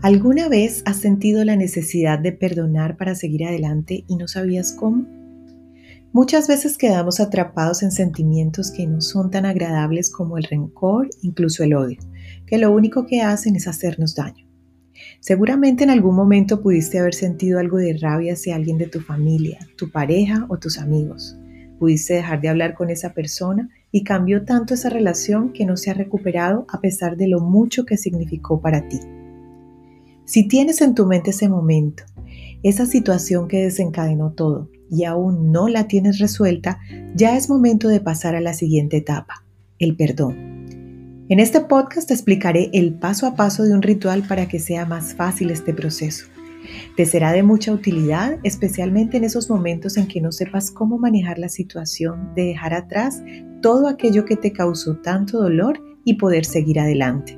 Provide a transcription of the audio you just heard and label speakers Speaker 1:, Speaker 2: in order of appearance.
Speaker 1: ¿Alguna vez has sentido la necesidad de perdonar para seguir adelante y no sabías cómo? Muchas veces quedamos atrapados en sentimientos que no son tan agradables como el rencor, incluso el odio, que lo único que hacen es hacernos daño. Seguramente en algún momento pudiste haber sentido algo de rabia hacia alguien de tu familia, tu pareja o tus amigos. Pudiste dejar de hablar con esa persona y cambió tanto esa relación que no se ha recuperado a pesar de lo mucho que significó para ti. Si tienes en tu mente ese momento, esa situación que desencadenó todo y aún no la tienes resuelta, ya es momento de pasar a la siguiente etapa, el perdón. En este podcast te explicaré el paso a paso de un ritual para que sea más fácil este proceso. Te será de mucha utilidad, especialmente en esos momentos en que no sepas cómo manejar la situación de dejar atrás todo aquello que te causó tanto dolor y poder seguir adelante.